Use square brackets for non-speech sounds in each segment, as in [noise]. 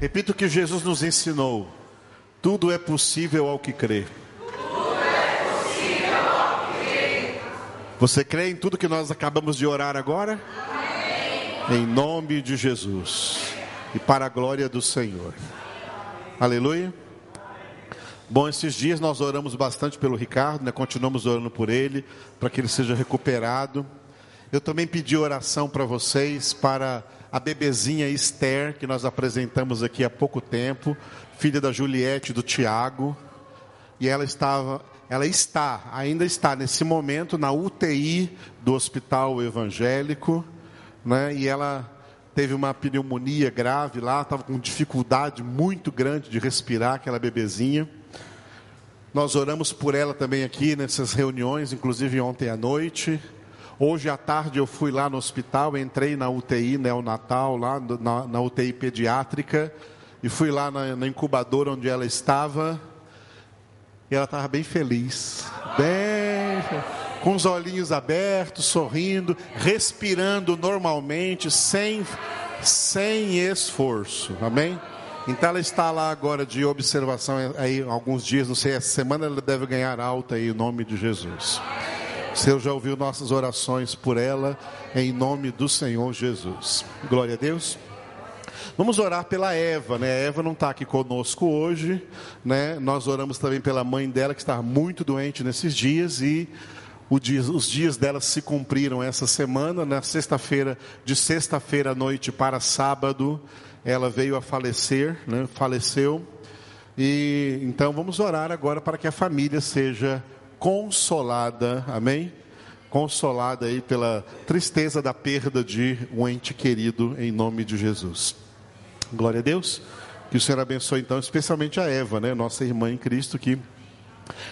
Repito o que Jesus nos ensinou: tudo é possível ao que crê. Você crê em tudo que nós acabamos de orar agora? Amém. Em nome de Jesus e para a glória do Senhor. Aleluia. Bom, esses dias nós oramos bastante pelo Ricardo, né? continuamos orando por ele, para que ele seja recuperado. Eu também pedi oração para vocês, para a bebezinha Esther, que nós apresentamos aqui há pouco tempo, filha da Juliette e do Tiago. E ela estava, ela está, ainda está nesse momento na UTI do Hospital Evangélico, né? E ela teve uma pneumonia grave lá, estava com dificuldade muito grande de respirar, aquela bebezinha. Nós oramos por ela também aqui nessas reuniões, inclusive ontem à noite. Hoje à tarde eu fui lá no hospital, entrei na UTI neonatal, lá na, na UTI pediátrica, e fui lá na, na incubadora onde ela estava. E ela estava bem feliz, bem com os olhinhos abertos, sorrindo, respirando normalmente, sem, sem esforço. Amém? Então ela está lá agora de observação aí alguns dias, não sei, essa semana ela deve ganhar alta aí em nome de Jesus. O Senhor já ouviu nossas orações por ela em nome do Senhor Jesus. Glória a Deus. Vamos orar pela Eva, né? A Eva não está aqui conosco hoje, né? Nós oramos também pela mãe dela que está muito doente nesses dias e os dias dela se cumpriram essa semana, na sexta-feira, de sexta-feira à noite para sábado, ela veio a falecer, né? faleceu. E então vamos orar agora para que a família seja consolada, amém? Consolada aí pela tristeza da perda de um ente querido, em nome de Jesus. Glória a Deus. Que o Senhor abençoe então, especialmente a Eva, né? Nossa irmã em Cristo que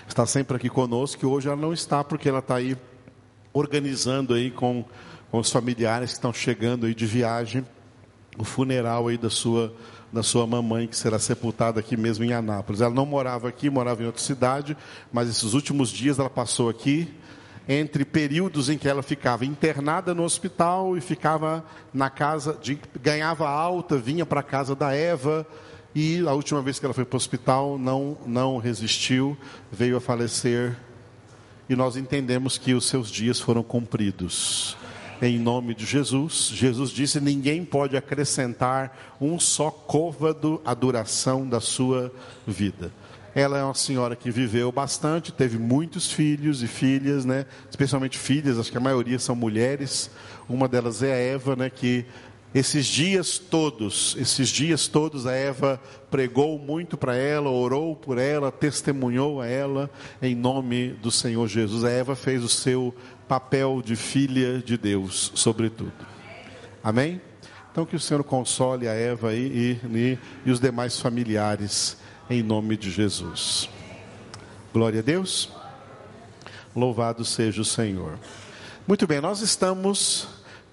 está sempre aqui conosco, que hoje ela não está porque ela está aí organizando aí com, com os familiares que estão chegando aí de viagem o funeral aí da sua da sua mamãe que será sepultada aqui mesmo em Anápolis. Ela não morava aqui, morava em outra cidade, mas esses últimos dias ela passou aqui entre períodos em que ela ficava internada no hospital e ficava na casa de ganhava alta, vinha para a casa da Eva, e a última vez que ela foi para o hospital não, não resistiu, veio a falecer. E nós entendemos que os seus dias foram cumpridos. Em nome de Jesus, Jesus disse: ninguém pode acrescentar um só côvado à duração da sua vida. Ela é uma senhora que viveu bastante, teve muitos filhos e filhas, né? Especialmente filhas, acho que a maioria são mulheres. Uma delas é a Eva, né? Que esses dias todos, esses dias todos a Eva pregou muito para ela, orou por ela, testemunhou a ela em nome do Senhor Jesus. A Eva fez o seu papel de filha de Deus, sobretudo. Amém? Então que o Senhor console a Eva e, e, e os demais familiares em nome de Jesus. Glória a Deus. Louvado seja o Senhor. Muito bem, nós estamos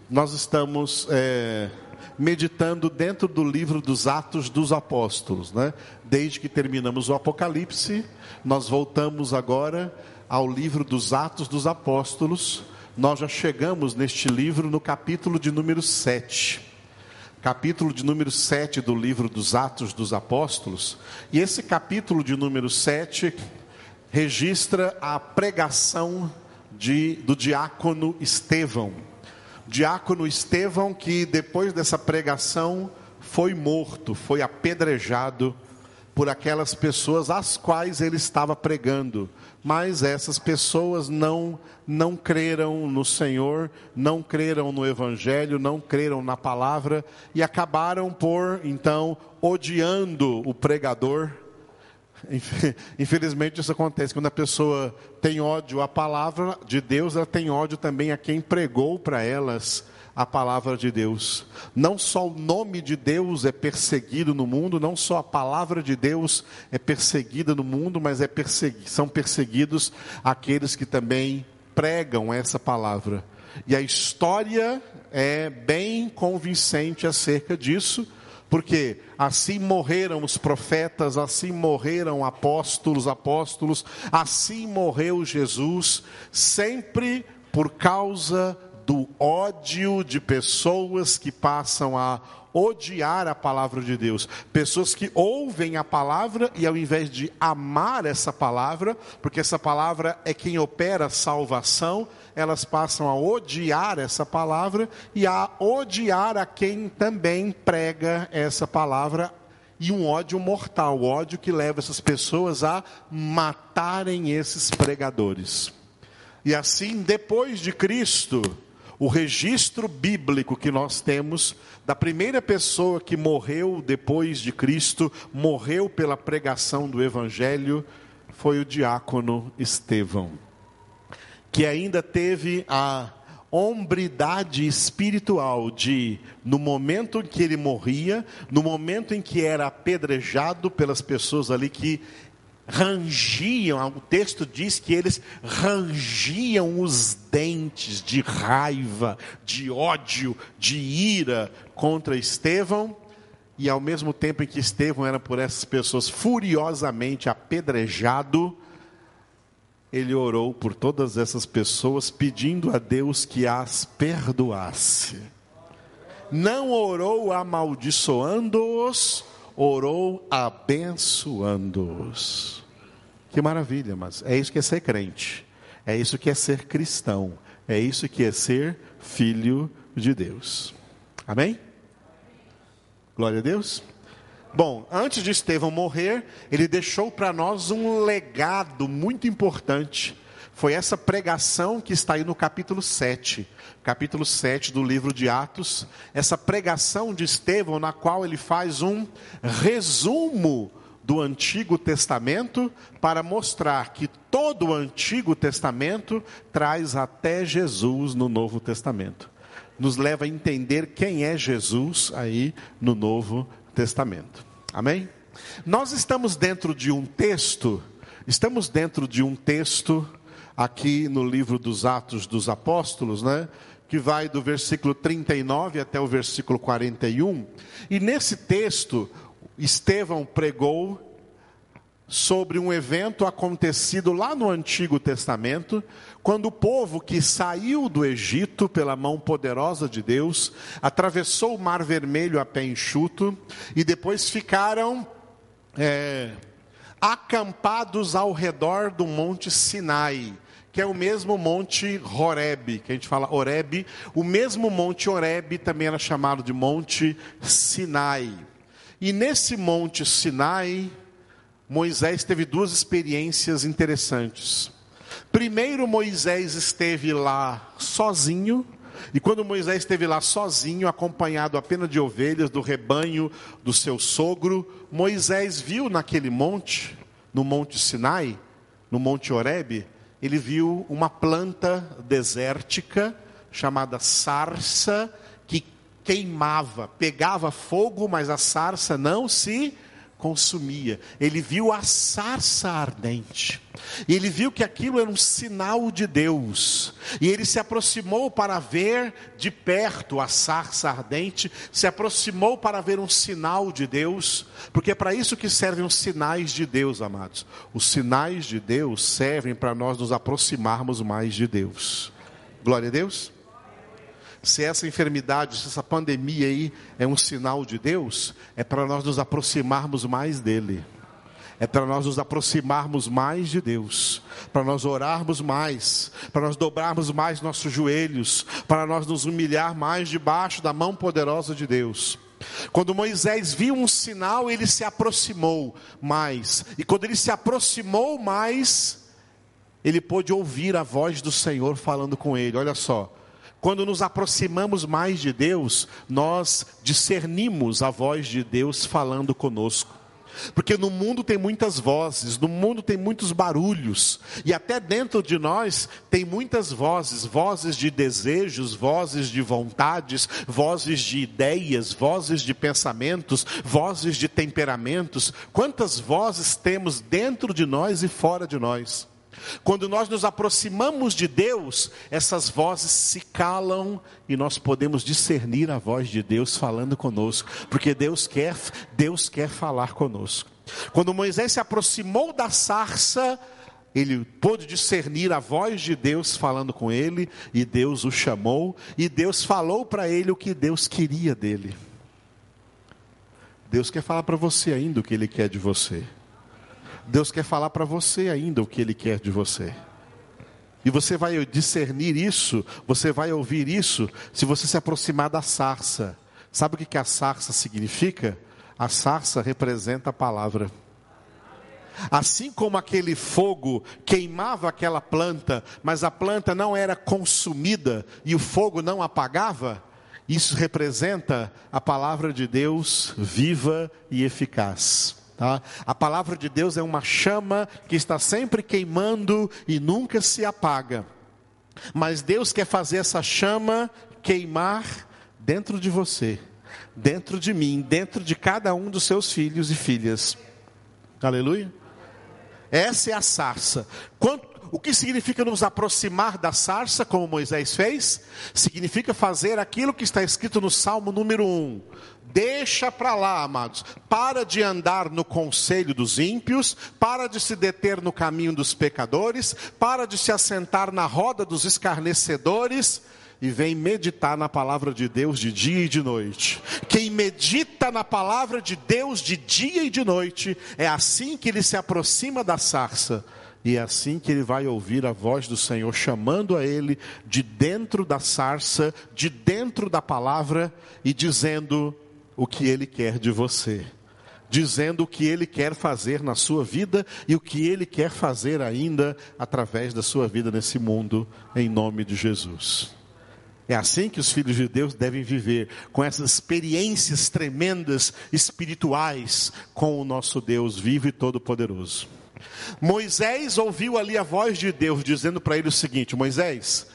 nós estamos é, meditando dentro do livro dos Atos dos Apóstolos, né? Desde que terminamos o Apocalipse, nós voltamos agora ao livro dos Atos dos Apóstolos. Nós já chegamos neste livro no capítulo de número 7. Capítulo de número 7 do livro dos Atos dos Apóstolos. E esse capítulo de número 7 registra a pregação de, do diácono Estevão diácono Estevão, que depois dessa pregação foi morto, foi apedrejado por aquelas pessoas às quais ele estava pregando. Mas essas pessoas não não creram no Senhor, não creram no evangelho, não creram na palavra e acabaram por então odiando o pregador. Infelizmente isso acontece. Quando a pessoa tem ódio à palavra de Deus, ela tem ódio também a quem pregou para elas a palavra de Deus. Não só o nome de Deus é perseguido no mundo, não só a palavra de Deus é perseguida no mundo, mas é persegui são perseguidos aqueles que também pregam essa palavra. E a história é bem convincente acerca disso porque assim morreram os profetas, assim morreram apóstolos, apóstolos, assim morreu Jesus, sempre por causa do ódio de pessoas que passam a odiar a palavra de Deus. Pessoas que ouvem a palavra e ao invés de amar essa palavra, porque essa palavra é quem opera salvação, elas passam a odiar essa palavra e a odiar a quem também prega essa palavra e um ódio mortal, ódio que leva essas pessoas a matarem esses pregadores. E assim, depois de Cristo, o registro bíblico que nós temos da primeira pessoa que morreu depois de Cristo, morreu pela pregação do Evangelho, foi o diácono Estevão, que ainda teve a hombridade espiritual de, no momento em que ele morria, no momento em que era apedrejado pelas pessoas ali que rangiam, o texto diz que eles rangiam os dentes de raiva, de ódio, de ira contra Estevão, e ao mesmo tempo em que Estevão era por essas pessoas furiosamente apedrejado, ele orou por todas essas pessoas, pedindo a Deus que as perdoasse. Não orou amaldiçoando-os, orou abençoando-os. Que maravilha, mas é isso que é ser crente, é isso que é ser cristão, é isso que é ser filho de Deus. Amém? Glória a Deus. Bom, antes de Estevão morrer, ele deixou para nós um legado muito importante. Foi essa pregação que está aí no capítulo 7, capítulo 7 do livro de Atos, essa pregação de Estevão, na qual ele faz um resumo do Antigo Testamento para mostrar que todo o Antigo Testamento traz até Jesus no Novo Testamento. Nos leva a entender quem é Jesus aí no Novo Testamento. Amém? Nós estamos dentro de um texto, estamos dentro de um texto aqui no livro dos Atos dos Apóstolos, né? Que vai do versículo 39 até o versículo 41. E nesse texto, Estevão pregou sobre um evento acontecido lá no Antigo Testamento, quando o povo que saiu do Egito pela mão poderosa de Deus, atravessou o Mar Vermelho a pé enxuto e depois ficaram é, acampados ao redor do Monte Sinai que é o mesmo monte Horeb, que a gente fala Horeb, o mesmo monte Horeb também era chamado de Monte Sinai. E nesse monte Sinai, Moisés teve duas experiências interessantes. Primeiro, Moisés esteve lá sozinho, e quando Moisés esteve lá sozinho, acompanhado apenas de ovelhas do rebanho do seu sogro, Moisés viu naquele monte, no monte Sinai, no monte Horebe, ele viu uma planta desértica chamada sarça queimava, pegava fogo, mas a sarça não se consumia. Ele viu a sarça ardente. E ele viu que aquilo era um sinal de Deus. E ele se aproximou para ver de perto a sarça ardente, se aproximou para ver um sinal de Deus, porque é para isso que servem os sinais de Deus, amados. Os sinais de Deus servem para nós nos aproximarmos mais de Deus. Glória a Deus se essa enfermidade, se essa pandemia aí é um sinal de Deus, é para nós nos aproximarmos mais dele. É para nós nos aproximarmos mais de Deus, para nós orarmos mais, para nós dobrarmos mais nossos joelhos, para nós nos humilhar mais debaixo da mão poderosa de Deus. Quando Moisés viu um sinal, ele se aproximou mais, e quando ele se aproximou mais, ele pôde ouvir a voz do Senhor falando com ele. Olha só, quando nos aproximamos mais de Deus, nós discernimos a voz de Deus falando conosco. Porque no mundo tem muitas vozes, no mundo tem muitos barulhos, e até dentro de nós tem muitas vozes, vozes de desejos, vozes de vontades, vozes de ideias, vozes de pensamentos, vozes de temperamentos. Quantas vozes temos dentro de nós e fora de nós? Quando nós nos aproximamos de Deus, essas vozes se calam e nós podemos discernir a voz de Deus falando conosco, porque Deus quer, Deus quer falar conosco. Quando Moisés se aproximou da sarça, ele pôde discernir a voz de Deus falando com ele, e Deus o chamou, e Deus falou para ele o que Deus queria dele. Deus quer falar para você ainda o que Ele quer de você. Deus quer falar para você ainda o que Ele quer de você. E você vai discernir isso, você vai ouvir isso, se você se aproximar da sarça. Sabe o que a sarça significa? A sarça representa a palavra. Assim como aquele fogo queimava aquela planta, mas a planta não era consumida e o fogo não apagava, isso representa a palavra de Deus viva e eficaz. Tá? A palavra de Deus é uma chama que está sempre queimando e nunca se apaga. Mas Deus quer fazer essa chama queimar dentro de você, dentro de mim, dentro de cada um dos seus filhos e filhas. Aleluia. Essa é a sarça. O que significa nos aproximar da sarça, como Moisés fez? Significa fazer aquilo que está escrito no Salmo número 1. Deixa para lá, amados. Para de andar no conselho dos ímpios, para de se deter no caminho dos pecadores, para de se assentar na roda dos escarnecedores e vem meditar na palavra de Deus de dia e de noite. Quem medita na palavra de Deus de dia e de noite, é assim que ele se aproxima da sarça e é assim que ele vai ouvir a voz do Senhor chamando a ele de dentro da sarça, de dentro da palavra e dizendo o que ele quer de você. Dizendo o que ele quer fazer na sua vida e o que ele quer fazer ainda através da sua vida nesse mundo, em nome de Jesus. É assim que os filhos de Deus devem viver, com essas experiências tremendas espirituais com o nosso Deus vivo e todo-poderoso. Moisés ouviu ali a voz de Deus dizendo para ele o seguinte: Moisés,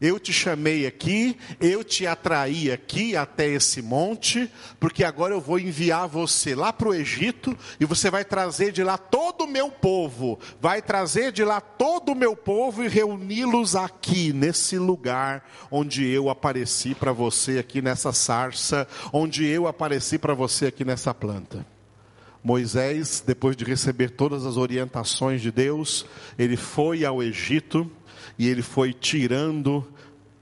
eu te chamei aqui, eu te atraí aqui até esse monte, porque agora eu vou enviar você lá para o Egito e você vai trazer de lá todo o meu povo, vai trazer de lá todo o meu povo e reuni-los aqui, nesse lugar onde eu apareci para você aqui nessa sarça, onde eu apareci para você aqui nessa planta. Moisés, depois de receber todas as orientações de Deus, ele foi ao Egito e ele foi tirando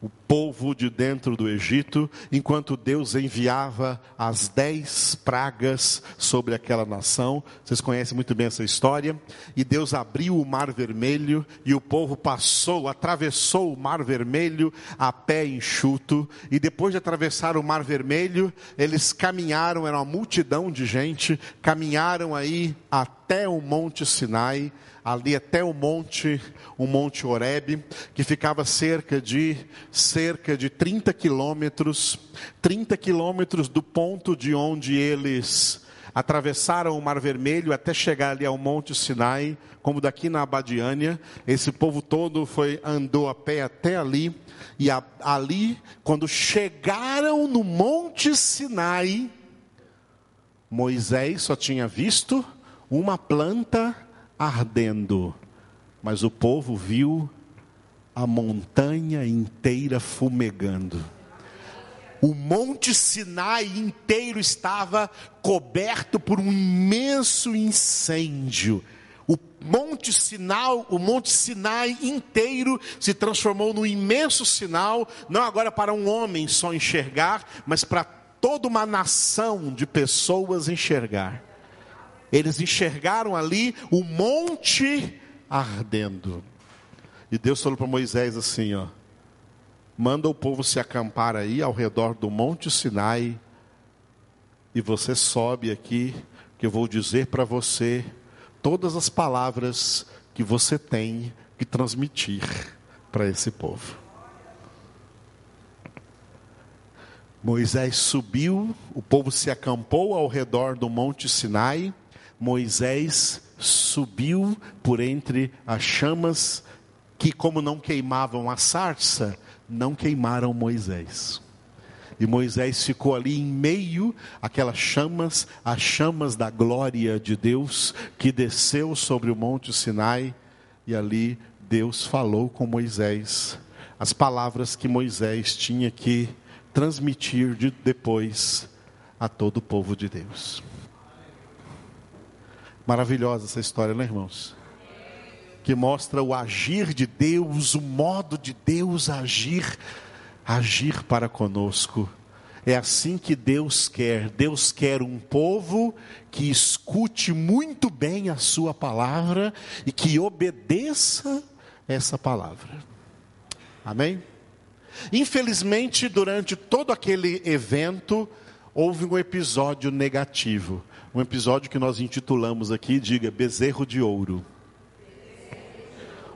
o povo de dentro do Egito, enquanto Deus enviava as dez pragas sobre aquela nação. Vocês conhecem muito bem essa história. E Deus abriu o mar vermelho e o povo passou, atravessou o mar vermelho a pé enxuto. E depois de atravessar o mar vermelho, eles caminharam, era uma multidão de gente, caminharam aí até o Monte Sinai ali até o monte, o monte Horebe, que ficava cerca de cerca de 30 quilômetros, 30 quilômetros do ponto de onde eles atravessaram o Mar Vermelho até chegar ali ao Monte Sinai, como daqui na Abadiânia. Esse povo todo foi andou a pé até ali e a, ali, quando chegaram no Monte Sinai, Moisés só tinha visto uma planta ardendo, mas o povo viu a montanha inteira fumegando. O Monte Sinai inteiro estava coberto por um imenso incêndio. O Monte Sinai, o Monte Sinai inteiro se transformou num imenso sinal, não agora para um homem só enxergar, mas para toda uma nação de pessoas enxergar. Eles enxergaram ali o monte ardendo. E Deus falou para Moisés assim, ó: Manda o povo se acampar aí ao redor do monte Sinai, e você sobe aqui, que eu vou dizer para você todas as palavras que você tem que transmitir para esse povo. Moisés subiu, o povo se acampou ao redor do monte Sinai, Moisés subiu por entre as chamas que, como não queimavam a sarça, não queimaram Moisés. E Moisés ficou ali em meio àquelas chamas, as chamas da glória de Deus que desceu sobre o monte Sinai, e ali Deus falou com Moisés as palavras que Moisés tinha que transmitir de depois a todo o povo de Deus. Maravilhosa essa história, né, irmãos? que mostra o agir de Deus, o modo de Deus agir, agir para conosco. É assim que Deus quer. Deus quer um povo que escute muito bem a sua palavra e que obedeça essa palavra. Amém? Infelizmente, durante todo aquele evento, houve um episódio negativo. Um episódio que nós intitulamos aqui, diga, bezerro de ouro.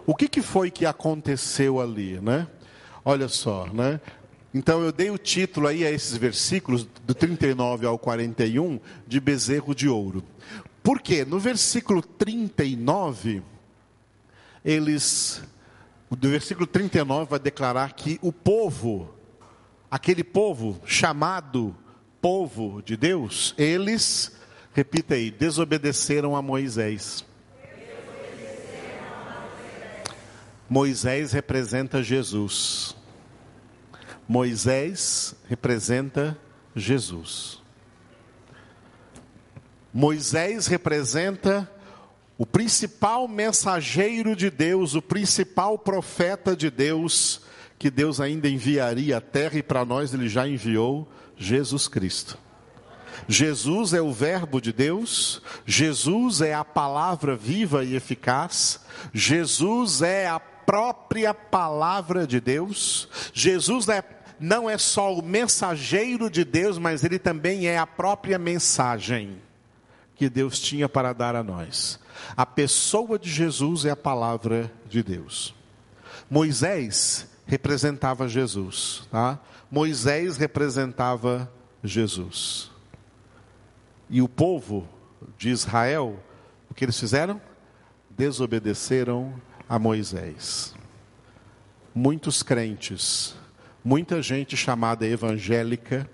O que, que foi que aconteceu ali, né? Olha só, né? Então eu dei o título aí a esses versículos, do 39 ao 41, de bezerro de ouro. Por quê? No versículo 39, eles. O versículo 39 vai declarar que o povo, aquele povo chamado povo de Deus, eles, repita aí, desobedeceram a Moisés. Moisés representa Jesus. Moisés representa Jesus. Moisés representa o principal mensageiro de Deus, o principal profeta de Deus, que Deus ainda enviaria à terra e para nós ele já enviou Jesus Cristo. Jesus é o Verbo de Deus, Jesus é a palavra viva e eficaz, Jesus é a própria palavra de Deus, Jesus é não é só o mensageiro de Deus, mas ele também é a própria mensagem que Deus tinha para dar a nós. A pessoa de Jesus é a palavra de Deus. Moisés representava Jesus, tá? Moisés representava Jesus. E o povo de Israel, o que eles fizeram? Desobedeceram a Moisés. Muitos crentes muita gente chamada evangélica,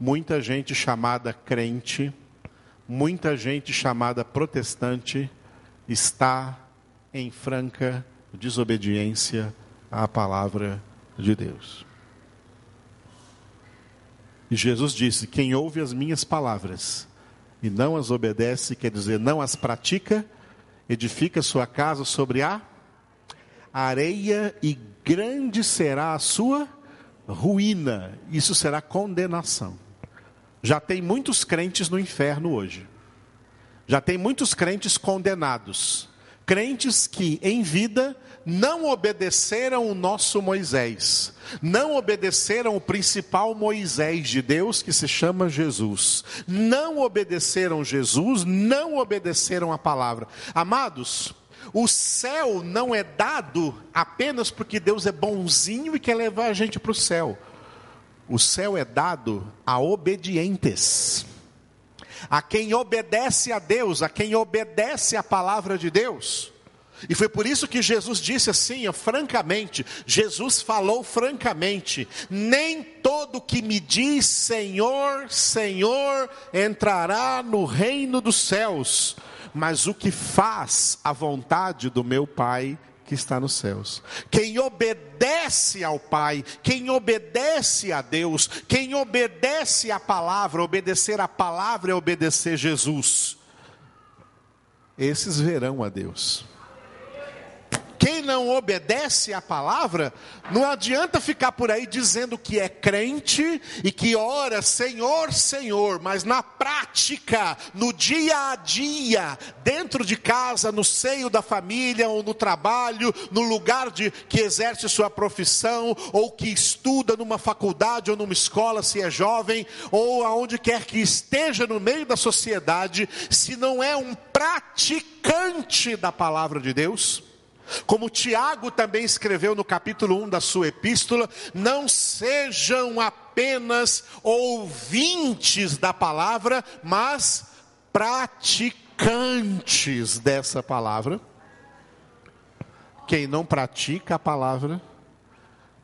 muita gente chamada crente, muita gente chamada protestante está em franca desobediência à palavra de Deus. E Jesus disse: Quem ouve as minhas palavras e não as obedece, quer dizer, não as pratica, edifica sua casa sobre a areia e grande será a sua ruína, isso será condenação. Já tem muitos crentes no inferno hoje. Já tem muitos crentes condenados. Crentes que em vida não obedeceram o nosso Moisés, não obedeceram o principal Moisés de Deus que se chama Jesus, não obedeceram Jesus, não obedeceram a palavra. Amados, o céu não é dado apenas porque Deus é bonzinho e quer levar a gente para o céu. O céu é dado a obedientes, a quem obedece a Deus, a quem obedece a palavra de Deus. E foi por isso que Jesus disse assim, francamente, Jesus falou francamente: nem todo que me diz Senhor, Senhor entrará no reino dos céus, mas o que faz a vontade do meu Pai que está nos céus. Quem obedece ao Pai, quem obedece a Deus, quem obedece à palavra, obedecer a palavra é obedecer Jesus. Esses verão a Deus. Quem não obedece à palavra, não adianta ficar por aí dizendo que é crente e que ora Senhor, Senhor, mas na prática, no dia a dia, dentro de casa, no seio da família ou no trabalho, no lugar de que exerce sua profissão ou que estuda numa faculdade ou numa escola, se é jovem, ou aonde quer que esteja no meio da sociedade, se não é um praticante da palavra de Deus, como Tiago também escreveu no capítulo 1 da sua epístola, não sejam apenas ouvintes da palavra, mas praticantes dessa palavra. Quem não pratica a palavra,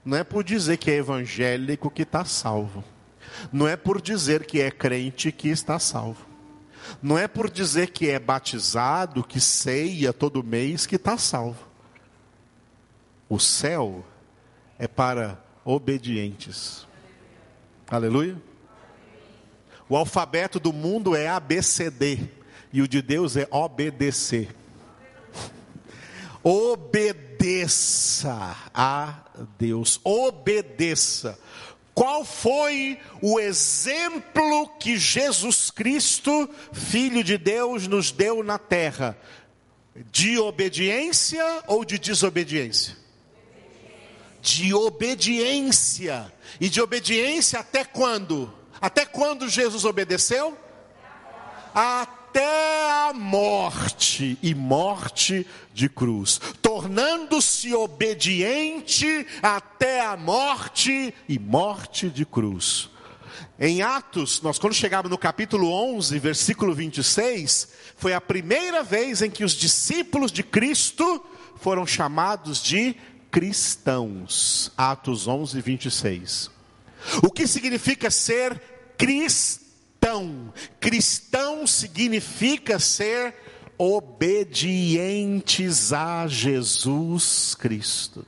não é por dizer que é evangélico que está salvo, não é por dizer que é crente que está salvo, não é por dizer que é batizado, que ceia todo mês que está salvo. O céu é para obedientes. Aleluia. O alfabeto do mundo é ABCD e o de Deus é obedecer. [laughs] Obedeça a Deus, obedeça. Qual foi o exemplo que Jesus Cristo, Filho de Deus, nos deu na terra? De obediência ou de desobediência? De obediência. E de obediência até quando? Até quando Jesus obedeceu? Até a morte e morte de cruz, tornando-se obediente até a morte e morte de cruz. Em Atos, nós quando chegamos no capítulo 11, versículo 26, foi a primeira vez em que os discípulos de Cristo foram chamados de cristãos. Atos 11, 26. O que significa ser cristão? Cristão significa ser obedientes a Jesus Cristo.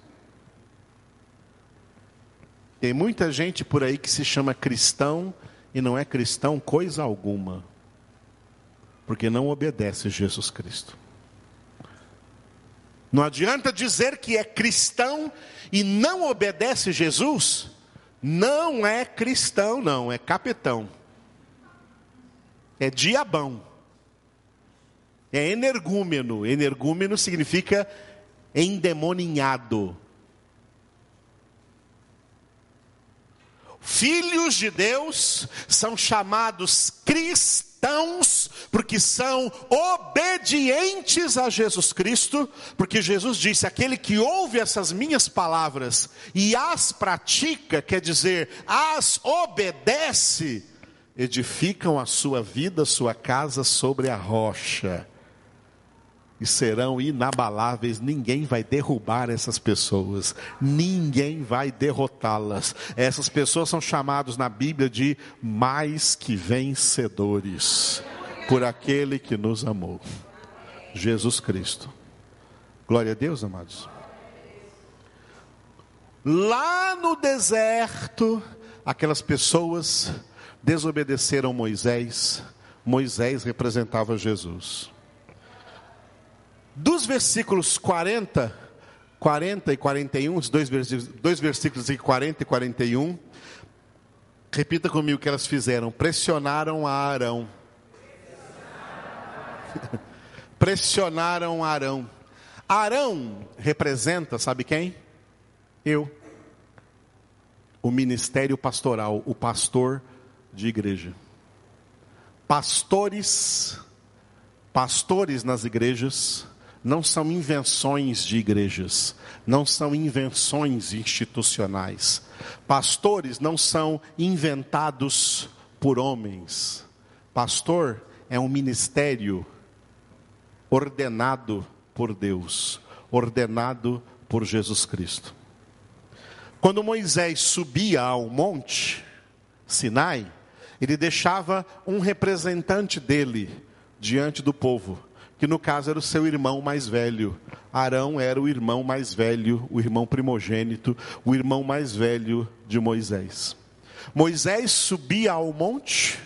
Tem muita gente por aí que se chama cristão e não é cristão coisa alguma, porque não obedece Jesus Cristo. Não adianta dizer que é cristão e não obedece Jesus, não é cristão, não, é capetão, é diabão, é energúmeno. Energúmeno significa endemoninhado. Filhos de Deus são chamados cristãos porque são obedientes a Jesus Cristo, porque Jesus disse: aquele que ouve essas minhas palavras e as pratica, quer dizer, as obedece, edificam a sua vida, sua casa sobre a rocha e serão inabaláveis. Ninguém vai derrubar essas pessoas, ninguém vai derrotá-las. Essas pessoas são chamados na Bíblia de mais que vencedores, por aquele que nos amou, Jesus Cristo. Glória a Deus, amados. Lá no deserto, aquelas pessoas desobedeceram Moisés. Moisés representava Jesus. Dos versículos 40, 40 e 41, os dois dois versículos de 40 e 41, repita comigo o que elas fizeram: pressionaram a Arão. [laughs] pressionaram Arão. Arão representa, sabe quem? Eu. O ministério pastoral, o pastor de igreja. Pastores, pastores nas igrejas, não são invenções de igrejas, não são invenções institucionais. Pastores não são inventados por homens. Pastor é um ministério ordenado por Deus, ordenado por Jesus Cristo. Quando Moisés subia ao monte Sinai, ele deixava um representante dele diante do povo que no caso era o seu irmão mais velho. Arão era o irmão mais velho, o irmão primogênito, o irmão mais velho de Moisés. Moisés subia ao monte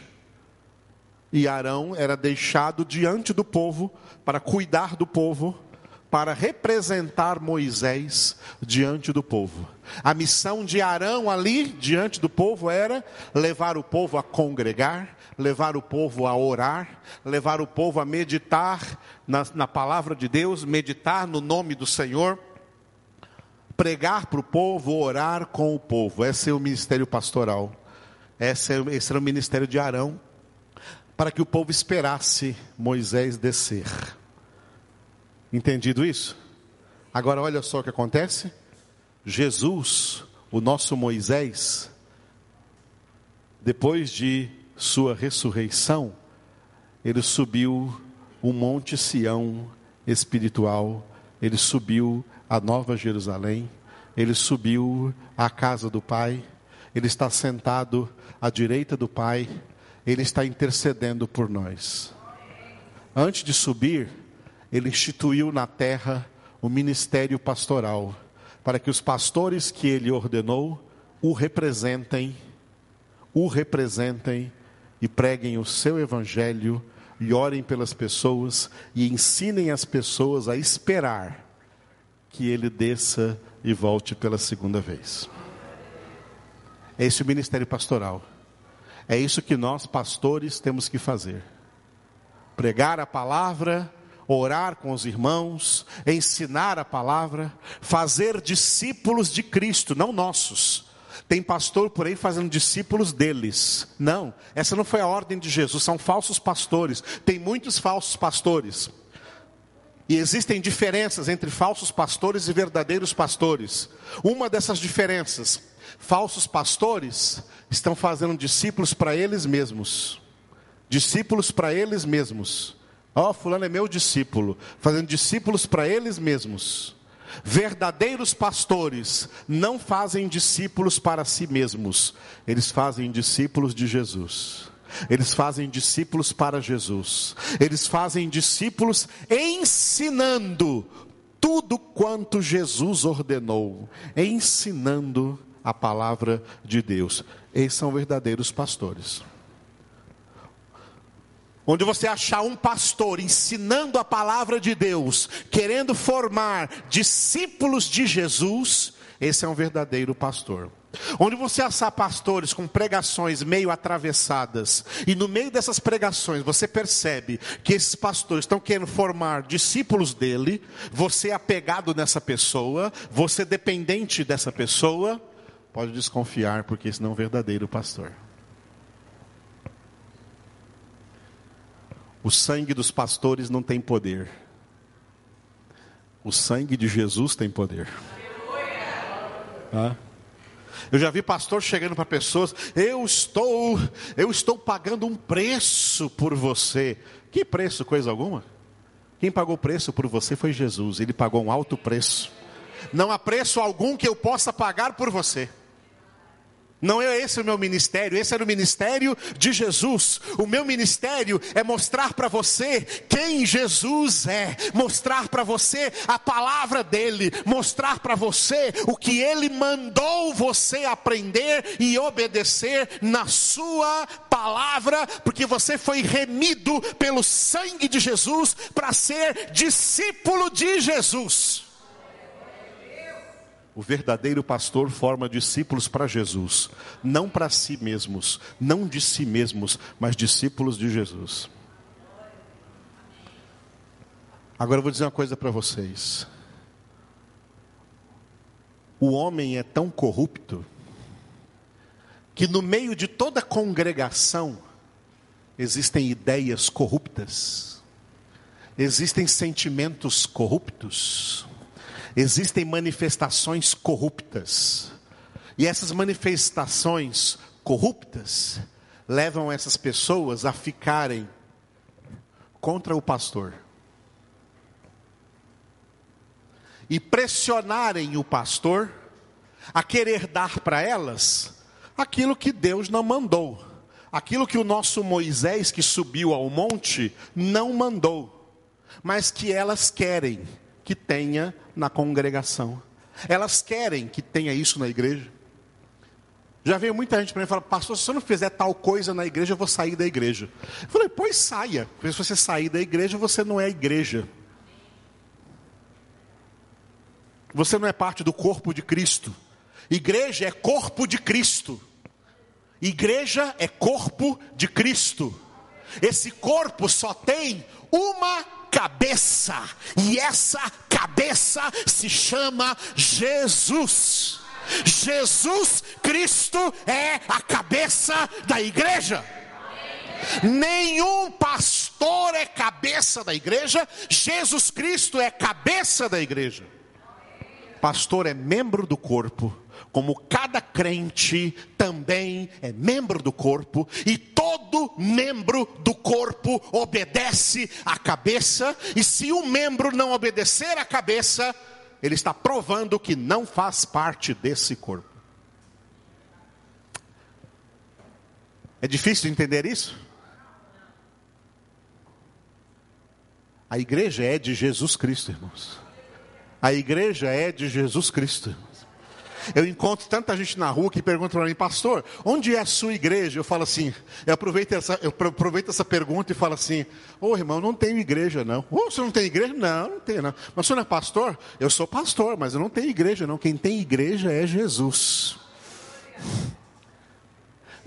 e Arão era deixado diante do povo para cuidar do povo, para representar Moisés diante do povo. A missão de Arão ali diante do povo era levar o povo a congregar, levar o povo a orar, levar o povo a meditar na, na palavra de Deus, meditar no nome do Senhor, pregar para o povo, orar com o povo. Esse é o ministério pastoral. Esse, é, esse era o ministério de Arão, para que o povo esperasse Moisés descer. Entendido isso? Agora olha só o que acontece. Jesus, o nosso Moisés, depois de sua ressurreição, ele subiu o Monte Sião espiritual, ele subiu a Nova Jerusalém, ele subiu à casa do Pai, ele está sentado à direita do Pai, ele está intercedendo por nós. Antes de subir, ele instituiu na terra o ministério pastoral, para que os pastores que ele ordenou o representem, o representem e preguem o seu evangelho e orem pelas pessoas e ensinem as pessoas a esperar que ele desça e volte pela segunda vez. É esse o ministério pastoral. É isso que nós, pastores, temos que fazer: pregar a palavra, orar com os irmãos, ensinar a palavra, fazer discípulos de Cristo, não nossos. Tem pastor por aí fazendo discípulos deles. Não, essa não foi a ordem de Jesus, são falsos pastores. Tem muitos falsos pastores. E existem diferenças entre falsos pastores e verdadeiros pastores. Uma dessas diferenças, falsos pastores estão fazendo discípulos para eles mesmos. Discípulos para eles mesmos. Ó, oh, fulano é meu discípulo, fazendo discípulos para eles mesmos. Verdadeiros pastores não fazem discípulos para si mesmos, eles fazem discípulos de Jesus. Eles fazem discípulos para Jesus. Eles fazem discípulos ensinando tudo quanto Jesus ordenou, ensinando a palavra de Deus. Eles são verdadeiros pastores. Onde você achar um pastor ensinando a palavra de Deus, querendo formar discípulos de Jesus, esse é um verdadeiro pastor. Onde você achar pastores com pregações meio atravessadas, e no meio dessas pregações você percebe que esses pastores estão querendo formar discípulos dele, você é apegado nessa pessoa, você é dependente dessa pessoa, pode desconfiar, porque esse não é um verdadeiro pastor. O sangue dos pastores não tem poder. O sangue de Jesus tem poder. Eu já vi pastor chegando para pessoas, eu estou, eu estou pagando um preço por você. Que preço, coisa alguma? Quem pagou preço por você foi Jesus, ele pagou um alto preço. Não há preço algum que eu possa pagar por você. Não é esse o meu ministério, esse era o ministério de Jesus. O meu ministério é mostrar para você quem Jesus é, mostrar para você a palavra dele, mostrar para você o que ele mandou você aprender e obedecer na sua palavra, porque você foi remido pelo sangue de Jesus para ser discípulo de Jesus. O verdadeiro pastor forma discípulos para Jesus, não para si mesmos, não de si mesmos, mas discípulos de Jesus. Agora eu vou dizer uma coisa para vocês. O homem é tão corrupto que no meio de toda congregação existem ideias corruptas, existem sentimentos corruptos existem manifestações corruptas. E essas manifestações corruptas levam essas pessoas a ficarem contra o pastor. E pressionarem o pastor a querer dar para elas aquilo que Deus não mandou. Aquilo que o nosso Moisés que subiu ao monte não mandou, mas que elas querem que tenha na congregação. Elas querem que tenha isso na igreja. Já veio muita gente para mim e pastor, se eu não fizer tal coisa na igreja, eu vou sair da igreja. Eu falei, pois saia, porque se você sair da igreja, você não é igreja. Você não é parte do corpo de Cristo. Igreja é corpo de Cristo. Igreja é corpo de Cristo. Esse corpo só tem uma cabeça, e essa cabeça se chama Jesus. Jesus Cristo é a cabeça da igreja. Nenhum pastor é cabeça da igreja, Jesus Cristo é cabeça da igreja. Pastor é membro do corpo como cada crente também é membro do corpo, e todo membro do corpo obedece à cabeça, e se um membro não obedecer à cabeça, ele está provando que não faz parte desse corpo. É difícil entender isso? A igreja é de Jesus Cristo, irmãos. A igreja é de Jesus Cristo. Eu encontro tanta gente na rua que pergunta para mim, pastor, onde é a sua igreja? Eu falo assim, eu aproveito essa, eu aproveito essa pergunta e falo assim, ô oh, irmão, não tenho igreja não. Ô, oh, você não tem igreja? Não, não tenho não. Mas você não é pastor? Eu sou pastor, mas eu não tenho igreja não. Quem tem igreja é Jesus.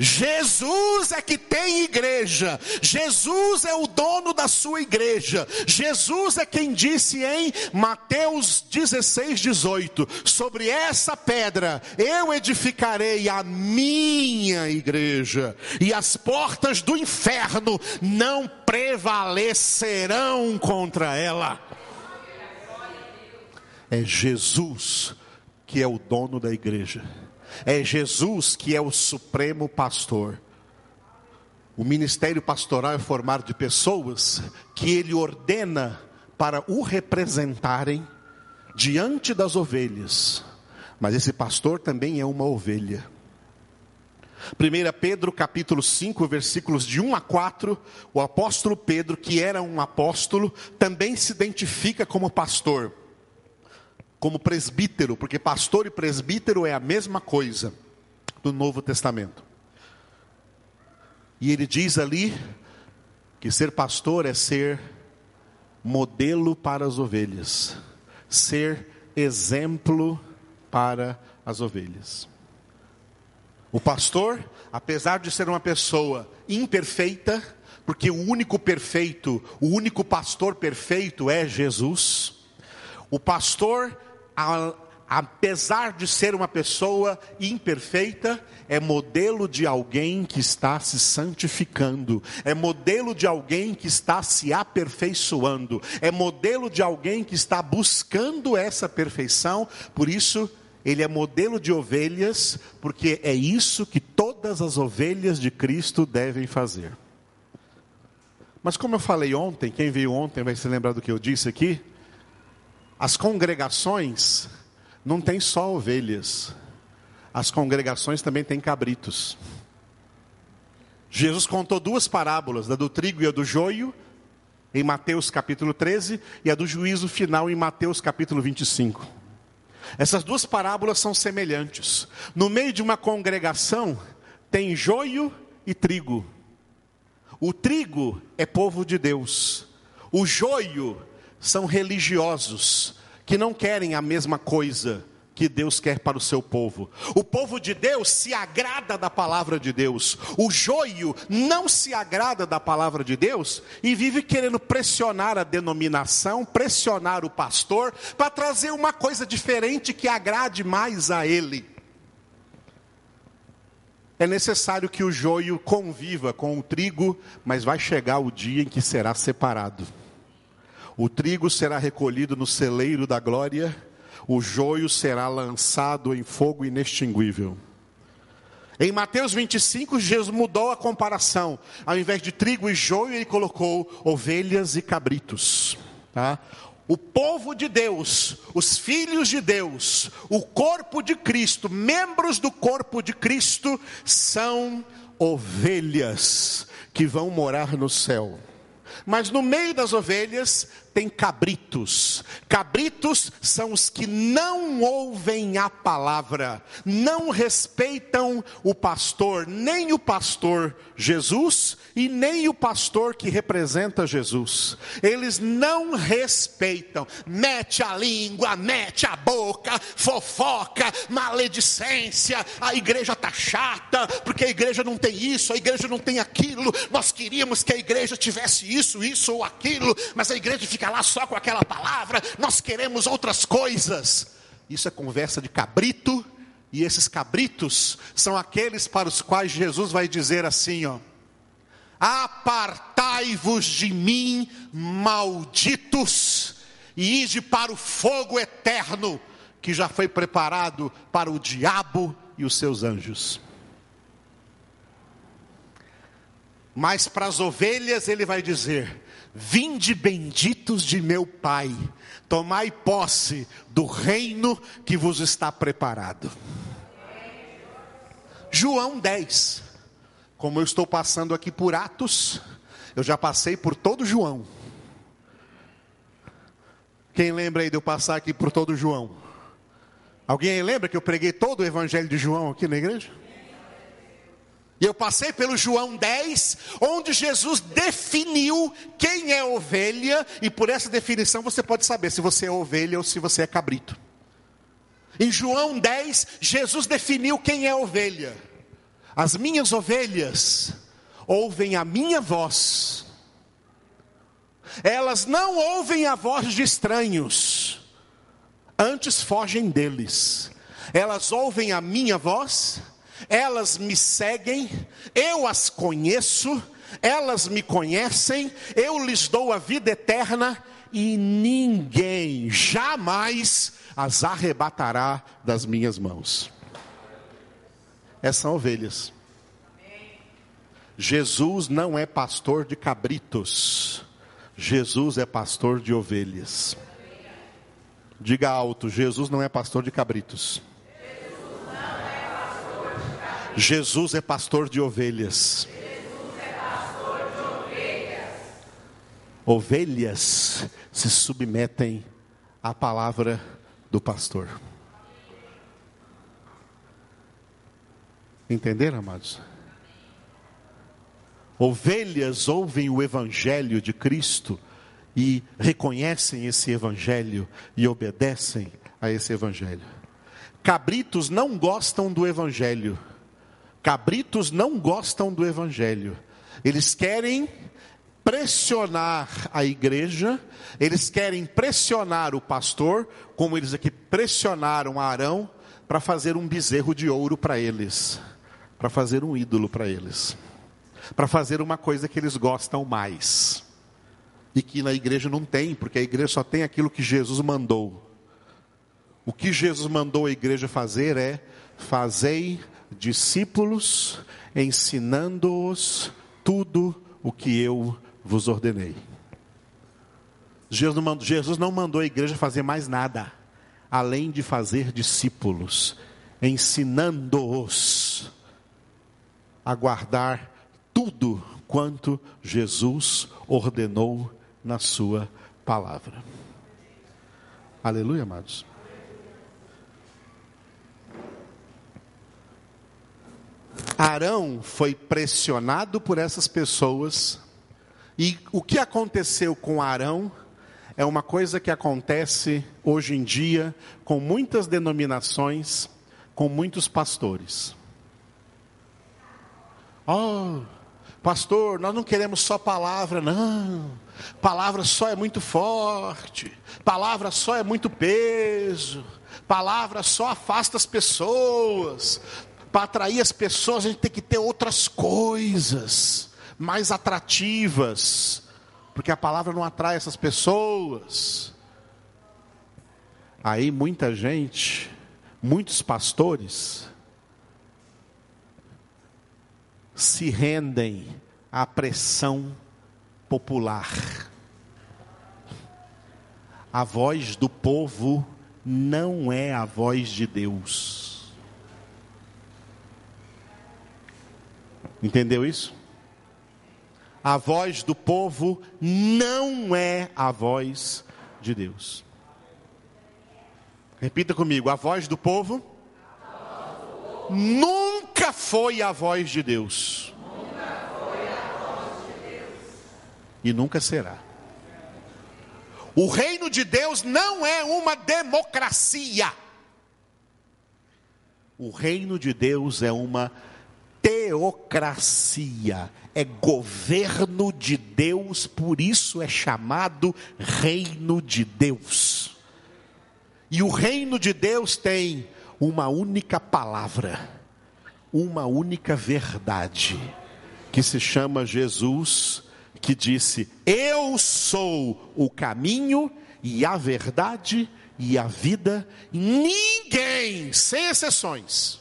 Jesus é que tem igreja, Jesus é o dono da sua igreja, Jesus é quem disse em Mateus 16, 18: sobre essa pedra eu edificarei a minha igreja, e as portas do inferno não prevalecerão contra ela. É Jesus que é o dono da igreja. É Jesus que é o supremo pastor. O ministério pastoral é formado de pessoas que ele ordena para o representarem diante das ovelhas. Mas esse pastor também é uma ovelha. 1 Pedro capítulo 5, versículos de 1 a 4, o apóstolo Pedro, que era um apóstolo, também se identifica como pastor como presbítero, porque pastor e presbítero é a mesma coisa do Novo Testamento. E ele diz ali que ser pastor é ser modelo para as ovelhas, ser exemplo para as ovelhas. O pastor, apesar de ser uma pessoa imperfeita, porque o único perfeito, o único pastor perfeito é Jesus, o pastor apesar de ser uma pessoa imperfeita, é modelo de alguém que está se santificando, é modelo de alguém que está se aperfeiçoando, é modelo de alguém que está buscando essa perfeição, por isso ele é modelo de ovelhas, porque é isso que todas as ovelhas de Cristo devem fazer. Mas como eu falei ontem, quem veio ontem vai se lembrar do que eu disse aqui, as congregações não têm só ovelhas, as congregações também têm cabritos. Jesus contou duas parábolas, da do trigo e a do joio, em Mateus capítulo 13, e a do juízo final em Mateus capítulo 25. Essas duas parábolas são semelhantes. No meio de uma congregação, tem joio e trigo. O trigo é povo de Deus, o joio são religiosos que não querem a mesma coisa que Deus quer para o seu povo. O povo de Deus se agrada da palavra de Deus. O joio não se agrada da palavra de Deus e vive querendo pressionar a denominação, pressionar o pastor para trazer uma coisa diferente que agrade mais a ele. É necessário que o joio conviva com o trigo, mas vai chegar o dia em que será separado. O trigo será recolhido no celeiro da glória, o joio será lançado em fogo inextinguível. Em Mateus 25, Jesus mudou a comparação. Ao invés de trigo e joio, ele colocou ovelhas e cabritos. Tá? O povo de Deus, os filhos de Deus, o corpo de Cristo, membros do corpo de Cristo, são ovelhas que vão morar no céu. Mas no meio das ovelhas tem cabritos. Cabritos são os que não ouvem a palavra, não respeitam o pastor, nem o pastor Jesus e nem o pastor que representa Jesus. Eles não respeitam, mete a língua, mete a boca, fofoca, maledicência. A igreja tá chata, porque a igreja não tem isso, a igreja não tem aquilo. Nós queríamos que a igreja tivesse isso, isso ou aquilo, mas a igreja fica lá só com aquela palavra, nós queremos outras coisas. Isso é conversa de cabrito, e esses cabritos são aqueles para os quais Jesus vai dizer assim, ó: Apartai-vos de mim, malditos, e ide para o fogo eterno que já foi preparado para o diabo e os seus anjos. Mas para as ovelhas ele vai dizer: Vinde benditos de meu Pai, tomai posse do reino que vos está preparado. João 10. Como eu estou passando aqui por Atos, eu já passei por todo João. Quem lembra aí de eu passar aqui por todo João? Alguém lembra que eu preguei todo o Evangelho de João aqui na igreja? E eu passei pelo João 10, onde Jesus definiu quem é ovelha, e por essa definição você pode saber se você é ovelha ou se você é cabrito. Em João 10, Jesus definiu quem é ovelha. As minhas ovelhas ouvem a minha voz, elas não ouvem a voz de estranhos, antes fogem deles, elas ouvem a minha voz elas me seguem, eu as conheço, elas me conhecem, eu lhes dou a vida eterna e ninguém jamais as arrebatará das minhas mãos. Essas são ovelhas. Jesus não é pastor de cabritos, Jesus é pastor de ovelhas. Diga alto: Jesus não é pastor de cabritos. Jesus é pastor de ovelhas. Ovelhas se submetem à palavra do pastor. Entenderam, amados? Ovelhas ouvem o evangelho de Cristo e reconhecem esse evangelho e obedecem a esse evangelho. Cabritos não gostam do evangelho Cabritos não gostam do evangelho. Eles querem pressionar a igreja, eles querem pressionar o pastor, como eles aqui pressionaram Arão para fazer um bezerro de ouro para eles, para fazer um ídolo para eles, para fazer uma coisa que eles gostam mais. E que na igreja não tem, porque a igreja só tem aquilo que Jesus mandou. O que Jesus mandou a igreja fazer é: fazei discípulos, ensinando-os tudo o que eu vos ordenei. Jesus não, mandou, a igreja fazer mais nada, além de fazer discípulos, ensinando-os a guardar tudo quanto Jesus ordenou na Sua palavra. Aleluia, amados. Arão foi pressionado por essas pessoas, e o que aconteceu com Arão é uma coisa que acontece hoje em dia com muitas denominações, com muitos pastores. Oh, pastor, nós não queremos só palavra, não. Palavra só é muito forte, palavra só é muito peso, palavra só afasta as pessoas, para atrair as pessoas, a gente tem que ter outras coisas mais atrativas, porque a palavra não atrai essas pessoas. Aí muita gente, muitos pastores, se rendem à pressão popular. A voz do povo não é a voz de Deus. Entendeu isso? A voz do povo não é a voz de Deus. Repita comigo: a voz do povo, nunca foi a voz de Deus. E nunca será. O reino de Deus não é uma democracia. O reino de Deus é uma teocracia, é governo de Deus, por isso é chamado reino de Deus. E o reino de Deus tem uma única palavra, uma única verdade, que se chama Jesus, que disse: Eu sou o caminho e a verdade e a vida, ninguém, sem exceções,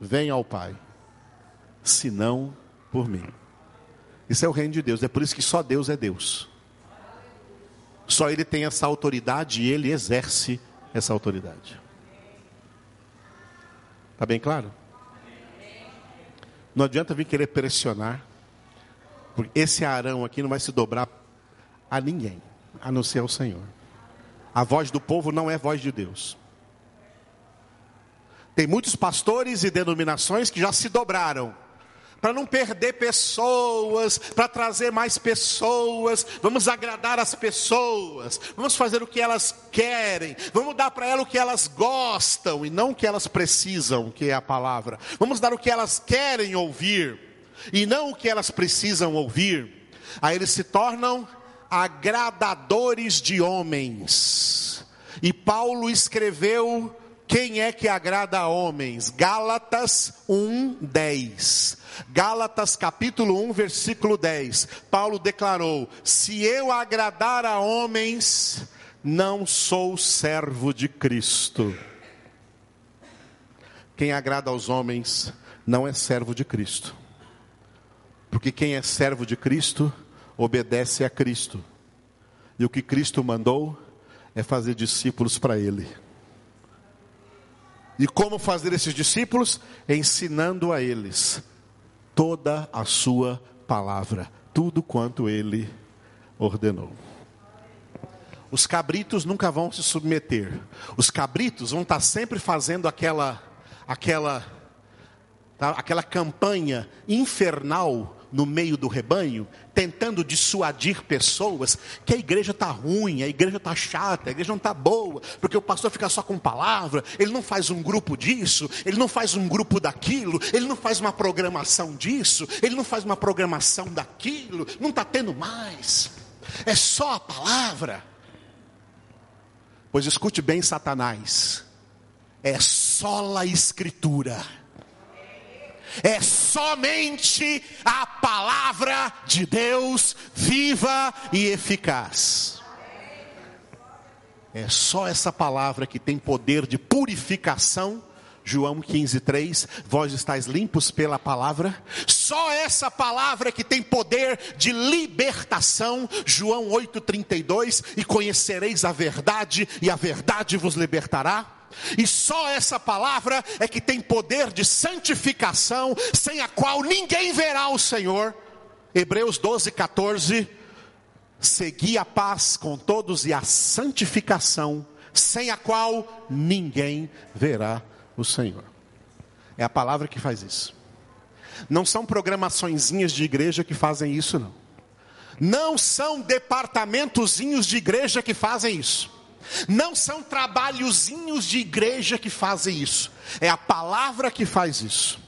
vem ao Pai senão por mim. Isso é o reino de Deus, é por isso que só Deus é Deus. Só Ele tem essa autoridade e Ele exerce essa autoridade. Está bem claro? Não adianta vir querer pressionar, porque esse Arão aqui não vai se dobrar a ninguém, a não ser ao Senhor. A voz do povo não é voz de Deus. Tem muitos pastores e denominações que já se dobraram para não perder pessoas, para trazer mais pessoas, vamos agradar as pessoas, vamos fazer o que elas querem, vamos dar para elas o que elas gostam e não o que elas precisam, que é a palavra. Vamos dar o que elas querem ouvir e não o que elas precisam ouvir. Aí eles se tornam agradadores de homens. E Paulo escreveu quem é que agrada a homens? Gálatas 1, 10. Gálatas capítulo 1, versículo 10. Paulo declarou: Se eu agradar a homens, não sou servo de Cristo. Quem agrada aos homens não é servo de Cristo. Porque quem é servo de Cristo obedece a Cristo. E o que Cristo mandou é fazer discípulos para Ele. E como fazer esses discípulos? Ensinando a eles toda a sua palavra, tudo quanto ele ordenou. Os cabritos nunca vão se submeter. Os cabritos vão estar sempre fazendo aquela aquela tá, aquela campanha infernal no meio do rebanho, tentando dissuadir pessoas que a igreja está ruim, a igreja está chata, a igreja não está boa, porque o pastor fica só com palavra, ele não faz um grupo disso, ele não faz um grupo daquilo, ele não faz uma programação disso, ele não faz uma programação daquilo, não está tendo mais, é só a palavra. Pois escute bem, Satanás, é só a Escritura é somente a palavra de Deus viva e eficaz. É só essa palavra que tem poder de purificação. João 15:3, vós estáis limpos pela palavra. Só essa palavra que tem poder de libertação. João 8:32, e conhecereis a verdade e a verdade vos libertará. E só essa palavra é que tem poder de santificação, sem a qual ninguém verá o Senhor. Hebreus 12, 14. Segui a paz com todos e a santificação, sem a qual ninguém verá o Senhor. É a palavra que faz isso. Não são programaçõezinhas de igreja que fazem isso, não. Não são departamentozinhos de igreja que fazem isso. Não são trabalhozinhos de igreja que fazem isso, é a palavra que faz isso.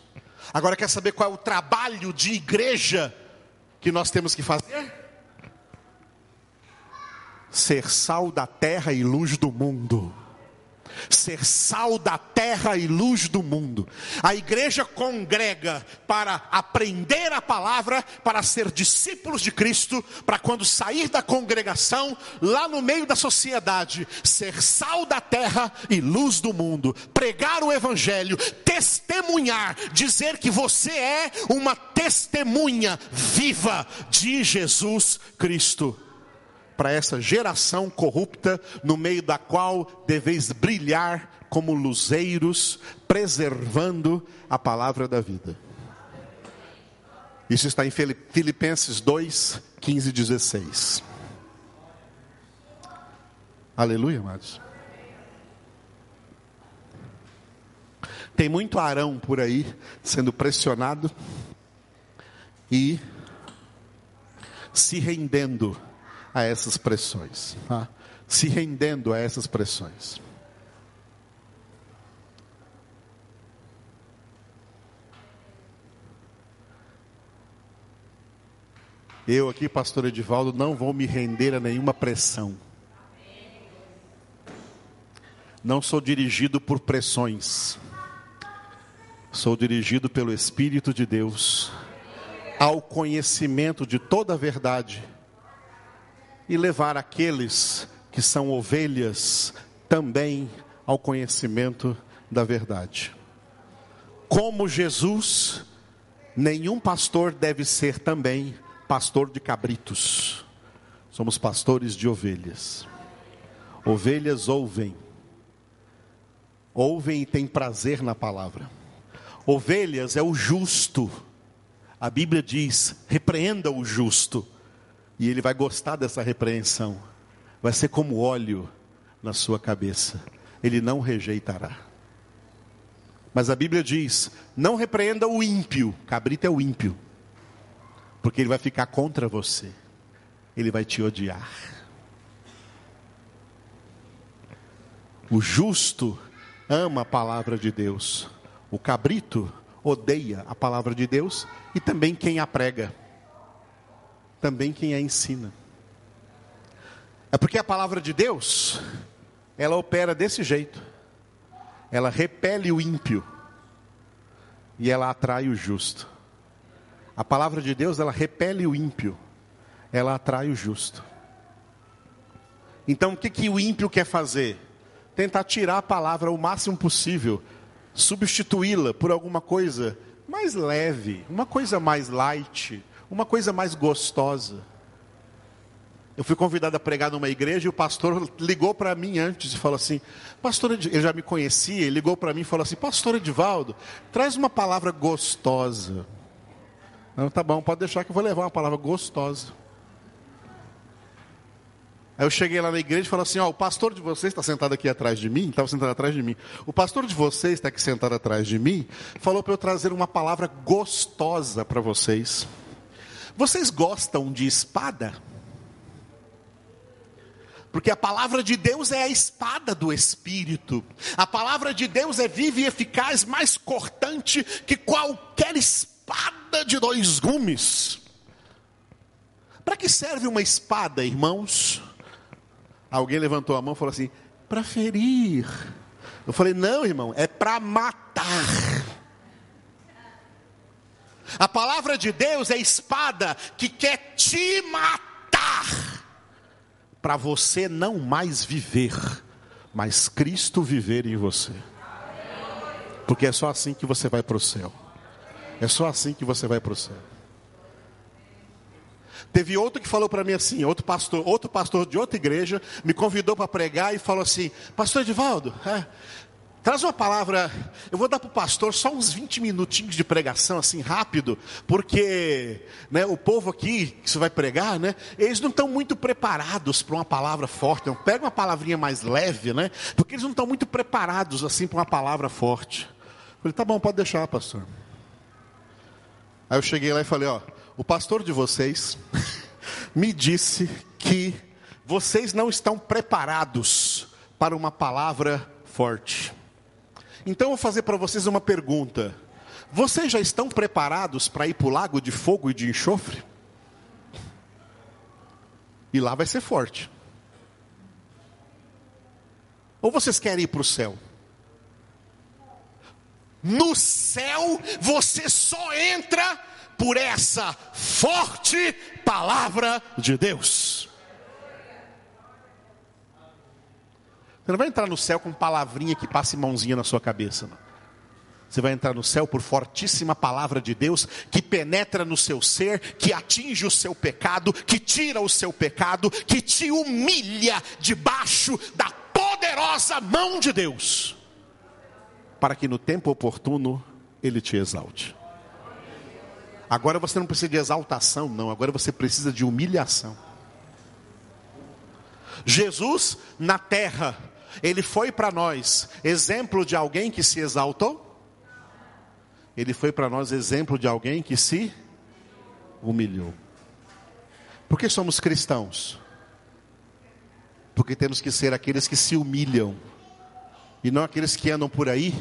Agora quer saber qual é o trabalho de igreja que nós temos que fazer? Ser sal da terra e luz do mundo ser sal da terra e luz do mundo. A igreja congrega para aprender a palavra, para ser discípulos de Cristo, para quando sair da congregação, lá no meio da sociedade, ser sal da terra e luz do mundo, pregar o evangelho, testemunhar, dizer que você é uma testemunha viva de Jesus Cristo para essa geração corrupta, no meio da qual deveis brilhar como luzeiros, preservando a palavra da vida. Isso está em Filipenses 2, 15 e 16. Aleluia, amados. Tem muito Arão por aí sendo pressionado e se rendendo a essas pressões, tá? se rendendo a essas pressões. Eu aqui, pastor Edivaldo, não vou me render a nenhuma pressão. Não sou dirigido por pressões. Sou dirigido pelo Espírito de Deus ao conhecimento de toda a verdade e levar aqueles que são ovelhas também ao conhecimento da verdade. Como Jesus, nenhum pastor deve ser também pastor de cabritos. Somos pastores de ovelhas. Ovelhas ouvem. Ouvem e têm prazer na palavra. Ovelhas é o justo. A Bíblia diz: repreenda o justo e ele vai gostar dessa repreensão. Vai ser como óleo na sua cabeça. Ele não rejeitará. Mas a Bíblia diz: não repreenda o ímpio, cabrito é o ímpio, porque ele vai ficar contra você, ele vai te odiar. O justo ama a palavra de Deus, o cabrito odeia a palavra de Deus e também quem a prega, também quem a ensina. É porque a palavra de Deus, ela opera desse jeito. Ela repele o ímpio e ela atrai o justo. A palavra de Deus, ela repele o ímpio, ela atrai o justo. Então, o que, que o ímpio quer fazer? Tentar tirar a palavra o máximo possível, substituí-la por alguma coisa mais leve, uma coisa mais light, uma coisa mais gostosa. Eu fui convidado a pregar numa igreja e o pastor ligou para mim antes e falou assim: Pastor, ele já me conhecia, ele ligou para mim e falou assim: Pastor Edivaldo, traz uma palavra gostosa. Não, tá bom, pode deixar que eu vou levar uma palavra gostosa. Aí eu cheguei lá na igreja e falei assim: Ó, o pastor de vocês está sentado aqui atrás de mim, estava sentado atrás de mim. O pastor de vocês está aqui sentado atrás de mim, falou para eu trazer uma palavra gostosa para vocês. Vocês gostam de espada? Porque a palavra de Deus é a espada do Espírito. A palavra de Deus é viva e eficaz, mais cortante que qualquer espada de dois gumes. Para que serve uma espada, irmãos? Alguém levantou a mão e falou assim: para ferir. Eu falei: não, irmão, é para matar. A palavra de Deus é espada que quer te matar para você não mais viver, mas Cristo viver em você. Porque é só assim que você vai para o céu. É só assim que você vai para o céu. Teve outro que falou para mim assim, outro pastor, outro pastor de outra igreja, me convidou para pregar e falou assim: Pastor Edivaldo, é, Traz uma palavra, eu vou dar para o pastor só uns 20 minutinhos de pregação, assim, rápido, porque né, o povo aqui, que você vai pregar, né, eles não estão muito preparados para uma palavra forte. Então, pega uma palavrinha mais leve, né, porque eles não estão muito preparados, assim, para uma palavra forte. Eu falei, tá bom, pode deixar, pastor. Aí eu cheguei lá e falei, ó, o pastor de vocês [laughs] me disse que vocês não estão preparados para uma palavra forte. Então eu vou fazer para vocês uma pergunta. Vocês já estão preparados para ir para o lago de fogo e de enxofre? E lá vai ser forte. Ou vocês querem ir para o céu? No céu você só entra por essa forte palavra de Deus. Você não vai entrar no céu com palavrinha que passe mãozinha na sua cabeça. Não. Você vai entrar no céu por fortíssima palavra de Deus que penetra no seu ser, que atinge o seu pecado, que tira o seu pecado, que te humilha debaixo da poderosa mão de Deus, para que no tempo oportuno ele te exalte. Agora você não precisa de exaltação, não, agora você precisa de humilhação. Jesus na terra ele foi para nós exemplo de alguém que se exaltou? Ele foi para nós exemplo de alguém que se humilhou. Por que somos cristãos? Porque temos que ser aqueles que se humilham e não aqueles que andam por aí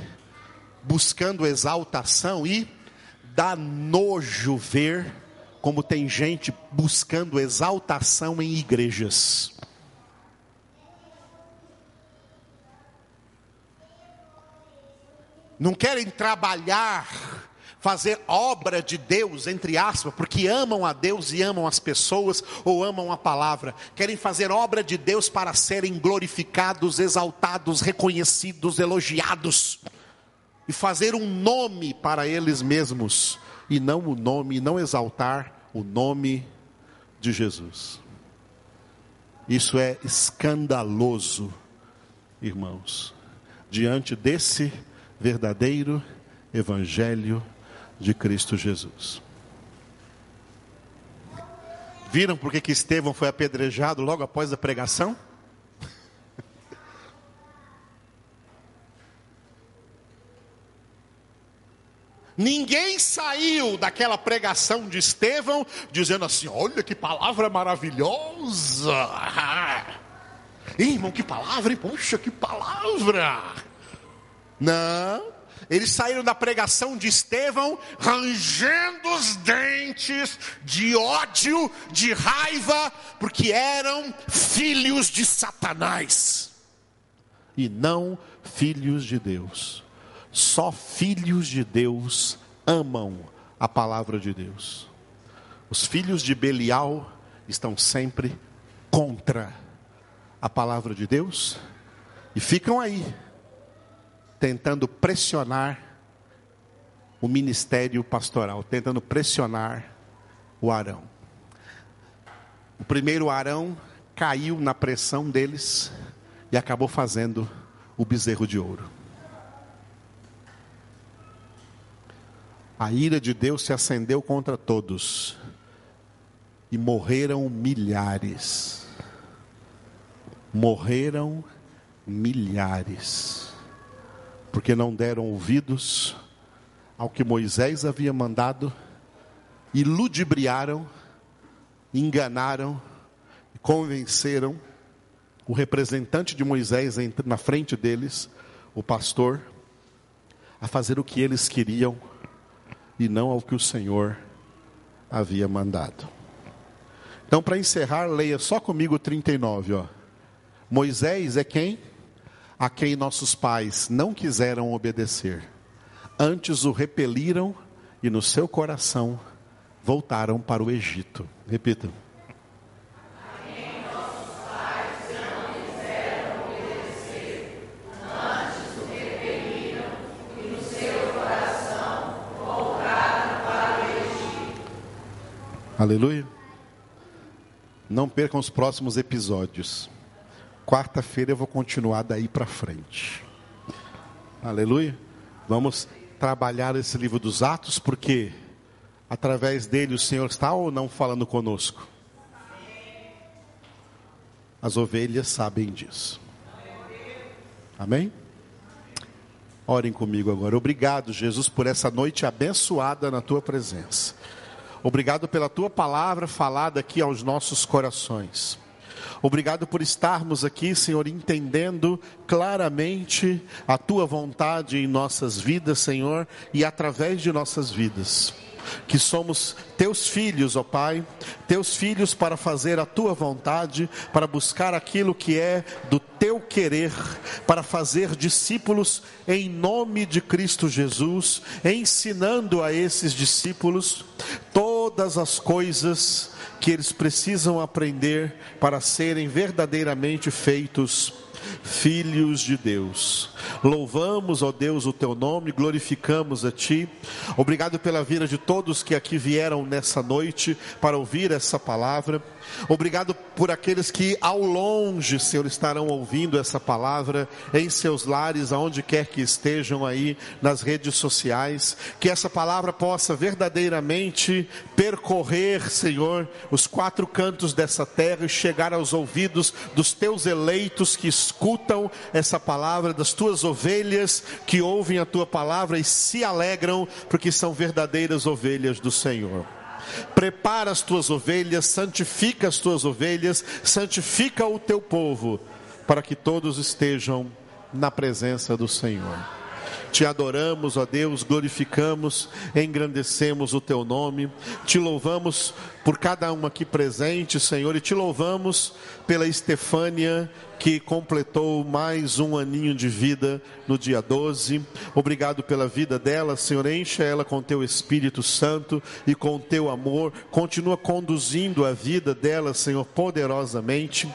buscando exaltação e dá nojo ver como tem gente buscando exaltação em igrejas. Não querem trabalhar, fazer obra de Deus, entre aspas, porque amam a Deus e amam as pessoas ou amam a palavra, querem fazer obra de Deus para serem glorificados, exaltados, reconhecidos, elogiados, e fazer um nome para eles mesmos, e não o nome, não exaltar o nome de Jesus. Isso é escandaloso, irmãos, diante desse verdadeiro Evangelho de Cristo Jesus. Viram por que Estevão foi apedrejado logo após a pregação? [laughs] Ninguém saiu daquela pregação de Estevão dizendo assim: olha que palavra maravilhosa. [laughs] Irmão, que palavra? Poxa, que palavra. Não, eles saíram da pregação de Estevão rangendo os dentes de ódio, de raiva, porque eram filhos de Satanás e não filhos de Deus. Só filhos de Deus amam a palavra de Deus. Os filhos de Belial estão sempre contra a palavra de Deus e ficam aí tentando pressionar o ministério pastoral, tentando pressionar o Arão. O primeiro Arão caiu na pressão deles e acabou fazendo o bezerro de ouro. A ira de Deus se acendeu contra todos e morreram milhares. Morreram milhares porque não deram ouvidos ao que Moisés havia mandado e ludibriaram, enganaram, convenceram o representante de Moisés na frente deles, o pastor, a fazer o que eles queriam e não ao que o Senhor havia mandado. Então, para encerrar, leia só comigo 39, ó. Moisés é quem? A quem nossos pais não quiseram obedecer, antes o repeliram e no seu coração voltaram para o Egito. Repita. Aleluia. Não percam os próximos episódios. Quarta-feira eu vou continuar daí para frente. Aleluia. Vamos trabalhar esse livro dos Atos, porque através dele o Senhor está ou não falando conosco? As ovelhas sabem disso. Amém? Orem comigo agora. Obrigado, Jesus, por essa noite abençoada na tua presença. Obrigado pela tua palavra falada aqui aos nossos corações. Obrigado por estarmos aqui, Senhor, entendendo claramente a tua vontade em nossas vidas, Senhor, e através de nossas vidas. Que somos teus filhos, ó Pai, teus filhos para fazer a tua vontade, para buscar aquilo que é do teu querer, para fazer discípulos em nome de Cristo Jesus, ensinando a esses discípulos todas as coisas que eles precisam aprender para serem verdadeiramente feitos filhos de Deus. Louvamos, ó Deus, o teu nome, glorificamos a ti. Obrigado pela vida de todos que aqui vieram nessa noite para ouvir essa palavra. Obrigado por aqueles que ao longe, Senhor, estarão ouvindo essa palavra em seus lares, aonde quer que estejam aí nas redes sociais. Que essa palavra possa verdadeiramente percorrer, Senhor, os quatro cantos dessa terra e chegar aos ouvidos dos teus eleitos que escutam essa palavra, das tuas ovelhas que ouvem a tua palavra e se alegram porque são verdadeiras ovelhas do Senhor. Prepara as tuas ovelhas, santifica as tuas ovelhas, santifica o teu povo, para que todos estejam na presença do Senhor. Te adoramos, ó Deus, glorificamos, engrandecemos o teu nome, te louvamos por cada um aqui presente, Senhor, e te louvamos pela Estefânia que completou mais um aninho de vida no dia 12. Obrigado pela vida dela, Senhor. Encha ela com teu Espírito Santo e com teu amor. Continua conduzindo a vida dela, Senhor, poderosamente.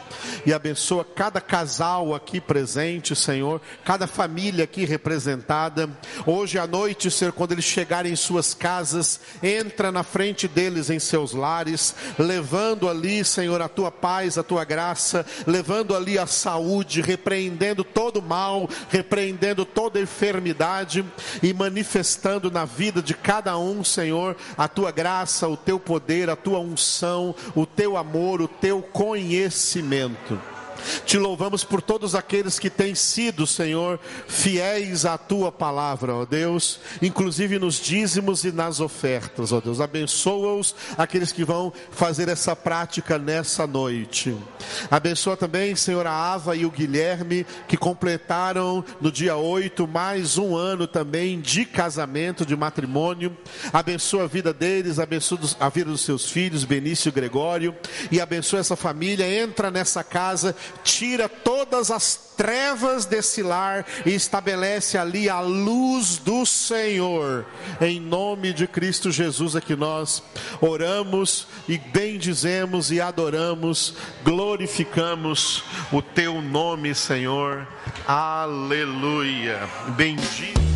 E abençoa cada casal aqui presente, Senhor. Cada família aqui representada. Hoje à noite, Senhor, quando eles chegarem em suas casas, entra na frente deles em seus lares, levando ali, Senhor, a tua paz, a tua graça, levando ali a saúde, repreendendo todo mal, repreendendo toda enfermidade e manifestando na vida de cada um, Senhor, a tua graça, o teu poder, a tua unção, o teu amor, o teu conhecimento. Te louvamos por todos aqueles que têm sido, Senhor, fiéis à tua palavra, ó Deus, inclusive nos dízimos e nas ofertas, ó Deus. Abençoa-os, aqueles que vão fazer essa prática nessa noite. Abençoa também, Senhor, a Ava e o Guilherme, que completaram no dia 8 mais um ano também de casamento, de matrimônio. Abençoa a vida deles, abençoa a vida dos seus filhos, Benício e Gregório, e abençoa essa família. Entra nessa casa, tira todas as trevas desse lar e estabelece ali a luz do Senhor. Em nome de Cristo Jesus é que nós oramos e bendizemos e adoramos, glorificamos o teu nome, Senhor. Aleluia. Bendito